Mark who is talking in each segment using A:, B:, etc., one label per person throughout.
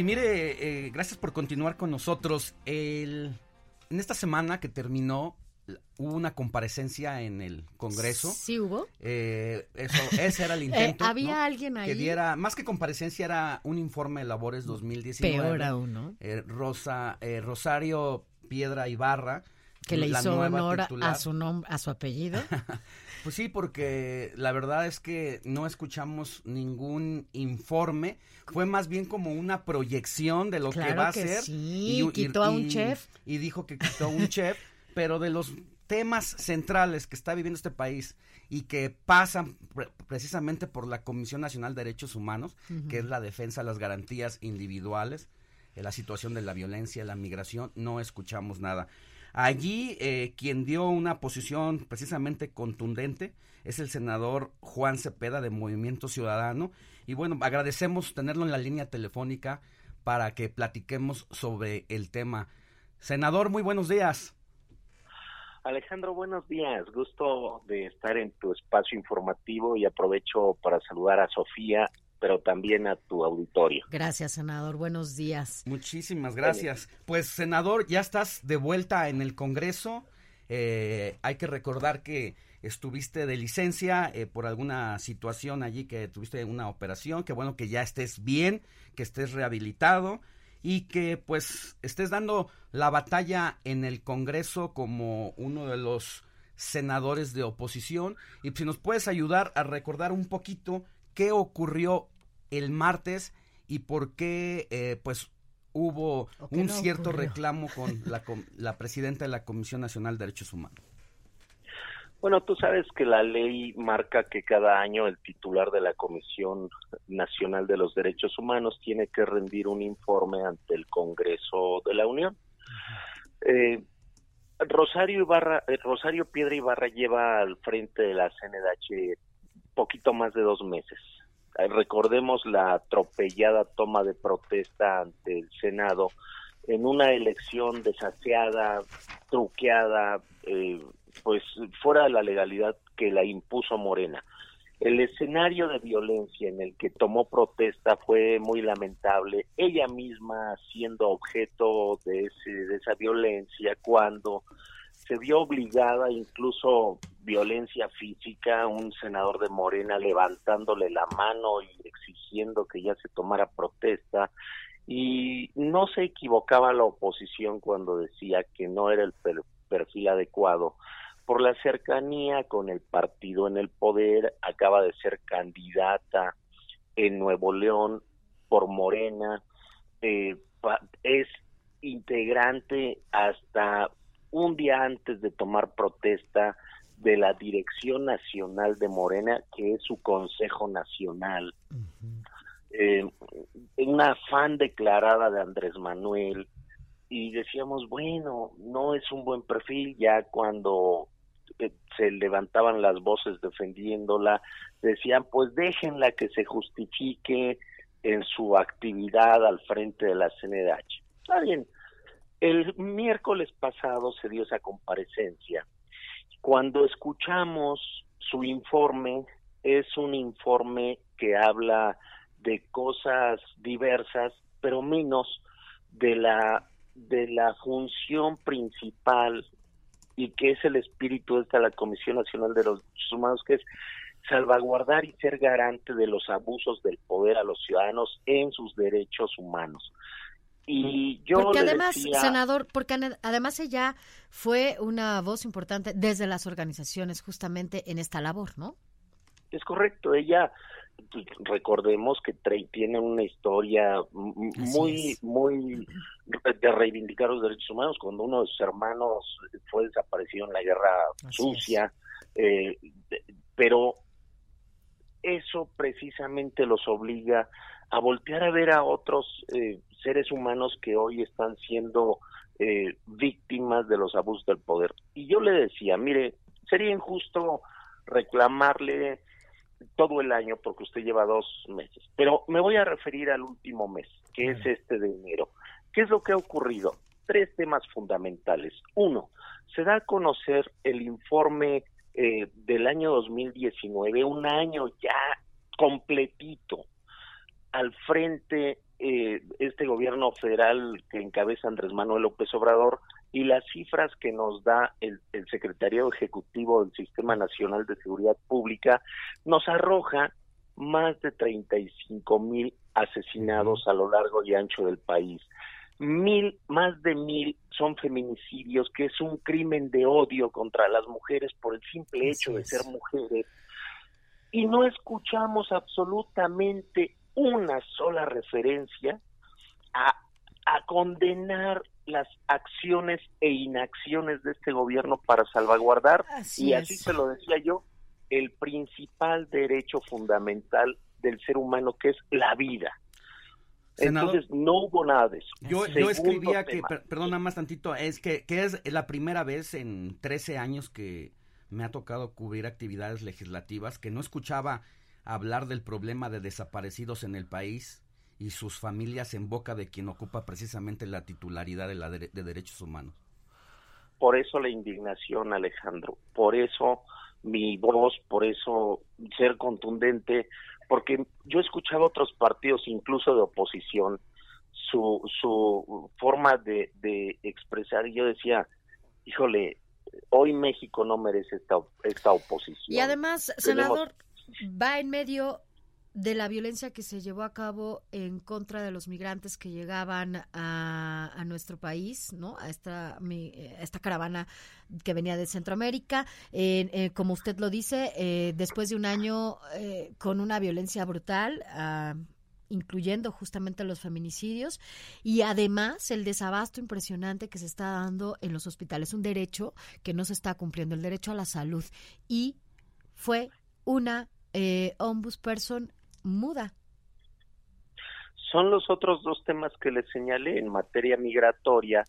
A: Y mire, eh, gracias por continuar con nosotros. El, en esta semana que terminó, hubo una comparecencia en el Congreso.
B: Sí hubo.
A: Eh, eso, ese era el intento.
B: Eh, ¿Había
A: ¿no?
B: alguien ahí?
A: Que diera, más que comparecencia, era un informe de labores 2019.
B: Peor aún, ¿no?
A: Eh, Rosa, eh, Rosario Piedra Ibarra.
B: Que le hizo honor
A: titular.
B: a su nombre, a su apellido.
A: Pues sí, porque la verdad es que no escuchamos ningún informe. Fue más bien como una proyección de lo que va a ser.
B: sí, quitó a un chef.
A: Y dijo que quitó a un chef, pero de los temas centrales que está viviendo este país y que pasan pre- precisamente por la Comisión Nacional de Derechos Humanos, que es la defensa de las garantías individuales, eh, la situación de la violencia, la migración, no escuchamos nada. Allí eh, quien dio una posición precisamente contundente es el senador Juan Cepeda de Movimiento Ciudadano. Y bueno, agradecemos tenerlo en la línea telefónica para que platiquemos sobre el tema. Senador, muy buenos días.
C: Alejandro, buenos días. Gusto de estar en tu espacio informativo y aprovecho para saludar a Sofía, pero también a tu auditorio.
B: Gracias, senador. Buenos días.
A: Muchísimas gracias. Pues, senador, ya estás de vuelta en el Congreso. Eh, hay que recordar que estuviste de licencia eh, por alguna situación allí, que tuviste una operación, que bueno que ya estés bien, que estés rehabilitado y que pues estés dando la batalla en el Congreso como uno de los senadores de oposición. Y si nos puedes ayudar a recordar un poquito qué ocurrió el martes y por qué eh, pues hubo
B: ¿O qué
A: un
B: no
A: cierto
B: ocurrió?
A: reclamo con la, com- la presidenta de la Comisión Nacional de Derechos Humanos.
C: Bueno, tú sabes que la ley marca que cada año el titular de la Comisión Nacional de los Derechos Humanos tiene que rendir un informe ante el Congreso de la Unión. Eh, Rosario Ibarra, eh, Rosario Piedra Ibarra lleva al frente de la CNDH poquito más de dos meses. Eh, recordemos la atropellada toma de protesta ante el Senado en una elección desaseada, truqueada, eh, pues fuera de la legalidad que la impuso Morena. El escenario de violencia en el que tomó protesta fue muy lamentable, ella misma siendo objeto de, ese, de esa violencia cuando se vio obligada, incluso violencia física, un senador de Morena levantándole la mano y exigiendo que ya se tomara protesta, y no se equivocaba la oposición cuando decía que no era el per- perfil adecuado por la cercanía con el partido en el poder, acaba de ser candidata en Nuevo León por Morena, eh, es integrante hasta un día antes de tomar protesta de la Dirección Nacional de Morena, que es su Consejo Nacional. Eh, una fan declarada de Andrés Manuel, y decíamos, bueno, no es un buen perfil, ya cuando eh, se levantaban las voces defendiéndola, decían, pues déjenla que se justifique en su actividad al frente de la CNDH. Está bien, el miércoles pasado se dio esa comparecencia. Cuando escuchamos su informe, es un informe que habla de cosas diversas, pero menos de la de la función principal y que es el espíritu de esta la Comisión Nacional de los Derechos Humanos, que es salvaguardar y ser garante de los abusos del poder a los ciudadanos en sus derechos humanos. Y yo
B: porque además,
C: decía-
B: senador, porque además ella fue una voz importante desde las organizaciones justamente en esta labor, ¿no?
C: Es correcto, ella, pues, recordemos que Trey tiene una historia muy, muy de reivindicar los derechos humanos. Cuando uno de sus hermanos fue desaparecido en la guerra
B: Así
C: sucia, eh, pero eso precisamente los obliga a voltear a ver a otros eh, seres humanos que hoy están siendo eh, víctimas de los abusos del poder. Y yo le decía, mire, sería injusto reclamarle todo el año porque usted lleva dos meses, pero me voy a referir al último mes, que es este de enero. ¿Qué es lo que ha ocurrido? Tres temas fundamentales. Uno, se da a conocer el informe eh, del año 2019, un año ya completito al frente eh, este gobierno federal que encabeza Andrés Manuel López Obrador y las cifras que nos da el, el Secretariado Ejecutivo del Sistema Nacional de Seguridad Pública nos arroja más de 35 mil asesinados a lo largo y ancho del país. Mil, más de mil son feminicidios, que es un crimen de odio contra las mujeres por el simple hecho de ser mujeres. Y no escuchamos absolutamente una sola referencia a, a condenar las acciones e inacciones de este gobierno para salvaguardar, y así se lo decía yo, el principal derecho fundamental del ser humano, que es la vida. Entonces no hubo nada de eso.
A: Yo, yo escribía que, perdona más tantito, es que, que es la primera vez en 13 años que me ha tocado cubrir actividades legislativas que no escuchaba hablar del problema de desaparecidos en el país y sus familias en boca de quien ocupa precisamente la titularidad de, la de, derechos humanos.
C: Por eso la indignación, Alejandro, por eso mi voz, por eso ser contundente, porque yo escuchaba otros partidos, incluso de oposición, su, su forma de, de expresar y yo decía, híjole, hoy México no merece esta, esta oposición.
B: Y además, senador, va en medio de la violencia que se llevó a cabo en contra de los migrantes que llegaban a, nuestro país, ¿no? A esta, esta caravana que venía de Centroamérica. Eh, como usted lo dice, eh, después de un año eh, con una violencia brutal, ah, incluyendo justamente los feminicidios y además el desabasto impresionante que se está dando en los hospitales, un derecho que no se está cumpliendo, el derecho a la salud. Y fue una eh, ombudsperson muda.
C: Son los otros dos temas que les señalé en materia migratoria.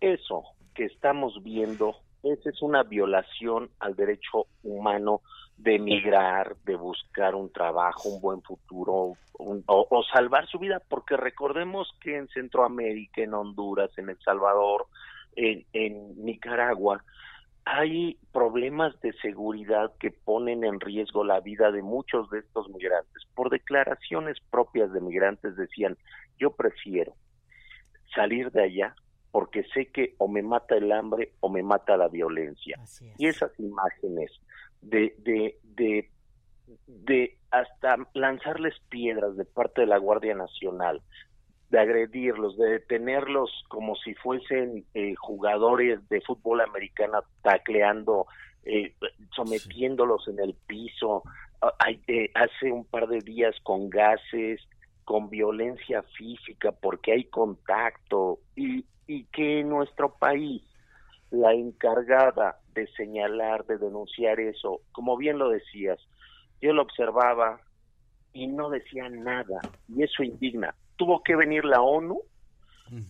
C: Eso que estamos viendo, esa es una violación al derecho humano de emigrar, de buscar un trabajo, un buen futuro o, salvar su vida, porque recordemos que en Centroamérica, en Honduras, en El Salvador, en Nicaragua, hay problemas de seguridad que ponen en riesgo la vida de muchos de estos migrantes. Por declaraciones propias de migrantes decían, yo prefiero salir de allá porque sé que o me mata el hambre o me mata la violencia. Y esas imágenes de, de, de, de hasta lanzarles piedras de parte de la Guardia Nacional, de agredirlos, de detenerlos como si fuesen eh, jugadores de fútbol americano tacleando, eh, sometiéndolos en el piso, ah, eh, hace un par de días con gases, con violencia física, porque hay contacto, y, y que en nuestro país la encargada de señalar, de denunciar eso, como bien lo decías, yo lo observaba y no decía nada, y eso indigna tuvo que venir la ONU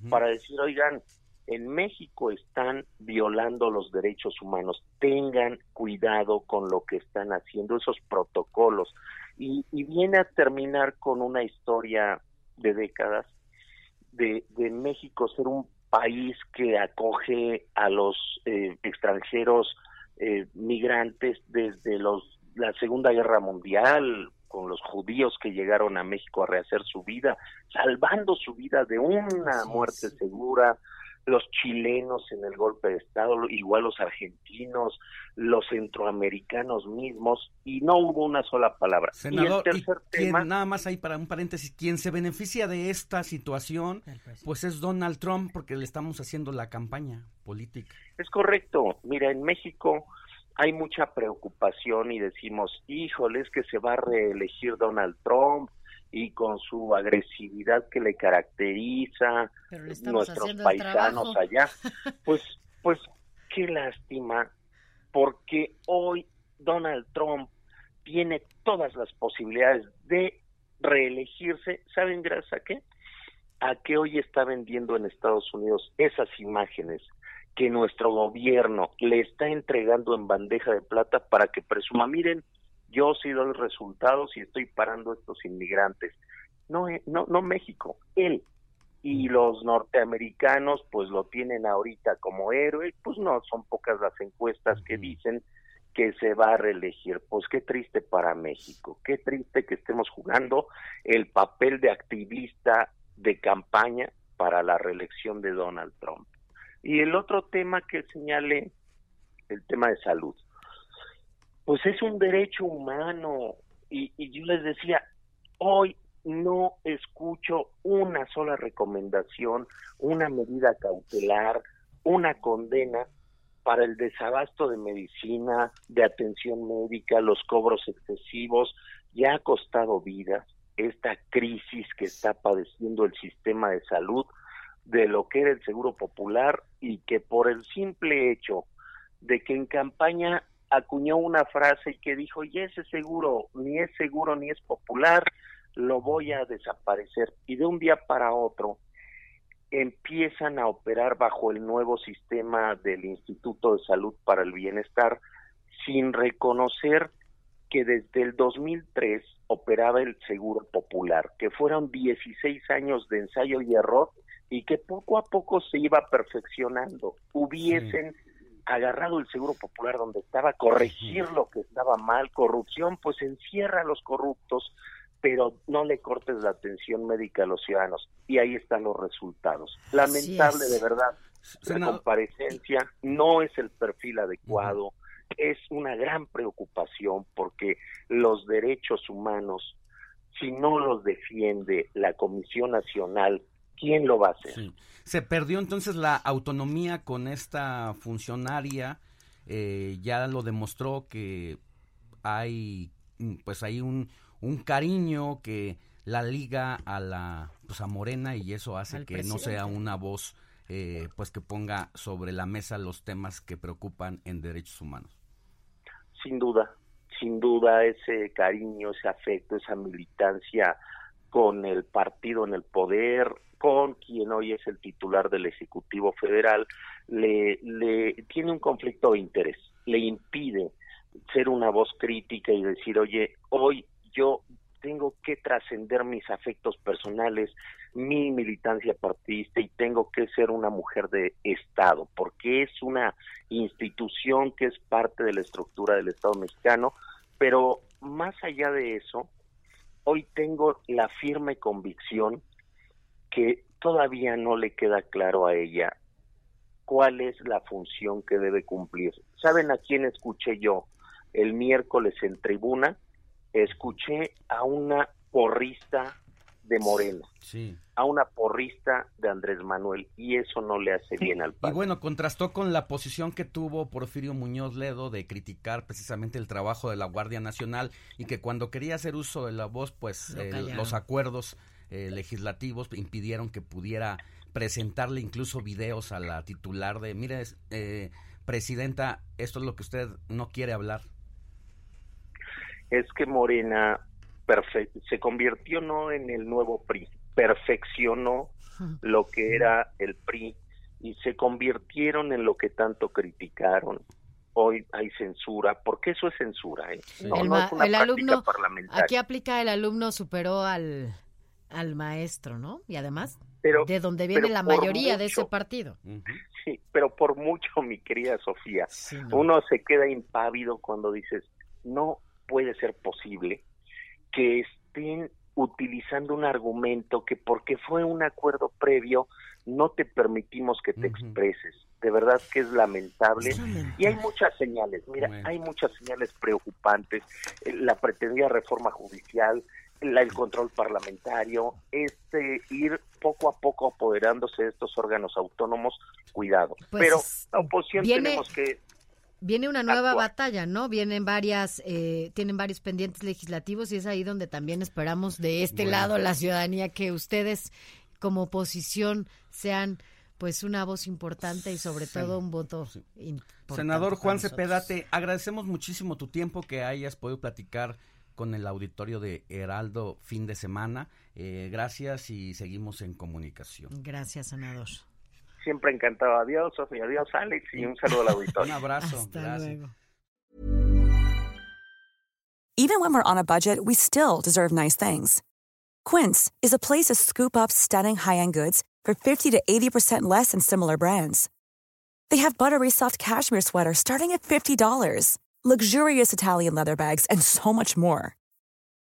C: para decir, oigan, en México están violando los derechos humanos, tengan cuidado con lo que están haciendo, esos protocolos. Y, viene a terminar con una historia de décadas de, México ser un país que acoge a los eh, extranjeros eh, migrantes desde los la Segunda Guerra Mundial, con los judíos que llegaron a México a rehacer su vida, salvando su vida de una muerte segura, los chilenos en el golpe de Estado, igual los argentinos, los centroamericanos mismos, y no hubo una sola palabra.
A: Senador, y el tercer tema, nada más ahí para un paréntesis, quien se beneficia de esta situación, pues es Donald Trump, porque le estamos haciendo la campaña política.
C: Es correcto. Mira, en México hay mucha preocupación y decimos, híjole, es que se va a reelegir Donald Trump y con su agresividad que le caracteriza nuestros paisanos allá. Pues, pues qué lástima, porque hoy Donald Trump tiene todas las posibilidades de reelegirse, ¿saben gracias a qué? A que hoy está vendiendo en Estados Unidos esas imágenes que nuestro gobierno le está entregando en bandeja de plata para que presuma, miren, yo sí doy resultados y estoy parando a estos inmigrantes. No, eh, no, no México, él. Y los norteamericanos pues lo tienen ahorita como héroe, pues no, son pocas las encuestas que dicen que se va a reelegir. Pues qué triste para México, qué triste que estemos jugando el papel de activista de campaña para la reelección de Donald Trump. Y el otro tema que señale, el tema de salud. Pues es un derecho humano. Y, y yo les decía, hoy no escucho una sola recomendación, una medida cautelar, una condena para el desabasto de medicina, de atención médica, los cobros excesivos, ya ha costado vidas esta crisis que está padeciendo el sistema de salud de lo que era el Seguro Popular y que por el simple hecho de que en campaña acuñó una frase que dijo, y ese seguro ni es seguro ni es popular, lo voy a desaparecer. Y de un día para otro empiezan a operar bajo el nuevo sistema del Instituto de Salud para el Bienestar sin reconocer que desde el 2003 operaba el Seguro Popular, que fueron 16 años de ensayo y error y que poco a poco se iba perfeccionando. Hubiesen agarrado el Seguro Popular donde estaba, corregir lo que estaba mal, corrupción, pues encierra a los corruptos, pero no le cortes la atención médica a los ciudadanos. Y ahí están los resultados. Lamentable de verdad. La comparecencia no es el perfil adecuado, es una gran preocupación porque los derechos humanos, si no los defiende la Comisión Nacional, ¿quién lo va a hacer?
A: Se perdió entonces la autonomía con esta funcionaria, eh, ya lo demostró que hay pues hay un, un cariño que la liga a la pues a Morena y eso hace que no sea una voz eh, pues que ponga sobre la mesa los temas que preocupan en derechos humanos.
C: Sin duda, sin duda ese cariño, ese afecto, esa militancia con el partido en el poder, con quien hoy es el titular del Ejecutivo Federal, le, le tiene un conflicto de interés, le impide ser una voz crítica y decir, oye, hoy yo tengo que trascender mis afectos personales, mi militancia partidista y tengo que ser una mujer de Estado, porque es una institución que es parte de la estructura del Estado mexicano, pero más allá de eso, hoy tengo la firme convicción que todavía no le queda claro a ella cuál es la función que debe cumplir. ¿Saben a quién escuché yo el miércoles en tribuna? Escuché a una porrista de Morena, sí. a una porrista de Andrés Manuel, y eso no le hace bien al país.
A: Y bueno, contrastó con la posición que tuvo Porfirio Muñoz Ledo de criticar precisamente el trabajo de la Guardia Nacional y que cuando quería hacer uso de la voz, pues eh, los acuerdos eh, legislativos impidieron que pudiera presentarle incluso videos a la titular de, mire, eh, presidenta, esto es lo que usted no quiere hablar.
C: Es que Morena se convirtió no en el nuevo PRI, perfeccionó lo que era el PRI y se convirtieron en lo que tanto criticaron. Hoy hay censura, porque eso es censura. ¿eh?
B: el, alumno, aquí aplica el alumno superó al, al maestro, ¿no? Y además, de donde viene la mayoría de ese partido.
C: Sí, pero por mucho, mi querida Sofía, uno se queda impávido cuando dices, no puede ser posible que estén utilizando un argumento que porque fue un acuerdo previo no te permitimos que te expreses. De verdad que es lamentable. Y hay muchas señales, mira, hay muchas señales preocupantes. Eh, la pretendida reforma judicial, el control parlamentario, este ir poco a poco apoderándose de estos órganos autónomos, cuidado. Pues Pero la oposición tenemos que
B: Viene una nueva batalla, ¿no? Vienen varias, eh, tienen varios pendientes legislativos y es ahí donde también esperamos de este lado la ciudadanía que ustedes como oposición sean pues una voz importante y sobre todo un voto
A: Senador Juan Cepeda, te agradecemos muchísimo tu tiempo que hayas podido platicar con el auditorio de Heraldo fin de semana. Eh, gracias y seguimos en comunicación.
B: Gracias, senador.
C: Siempre encantado. Adiós, Sofía. Adiós, Alex. Y un saludo al auditorio.
A: un abrazo.
B: Hasta gracias. luego.
D: Even when we're on a budget, we still deserve nice things. Quince is a place to scoop up stunning high-end goods for 50 to 80% less than similar brands. They have buttery soft cashmere sweaters starting at $50, luxurious Italian leather bags, and so much more.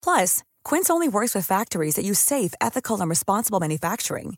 D: Plus, Quince only works with factories that use safe, ethical, and responsible manufacturing.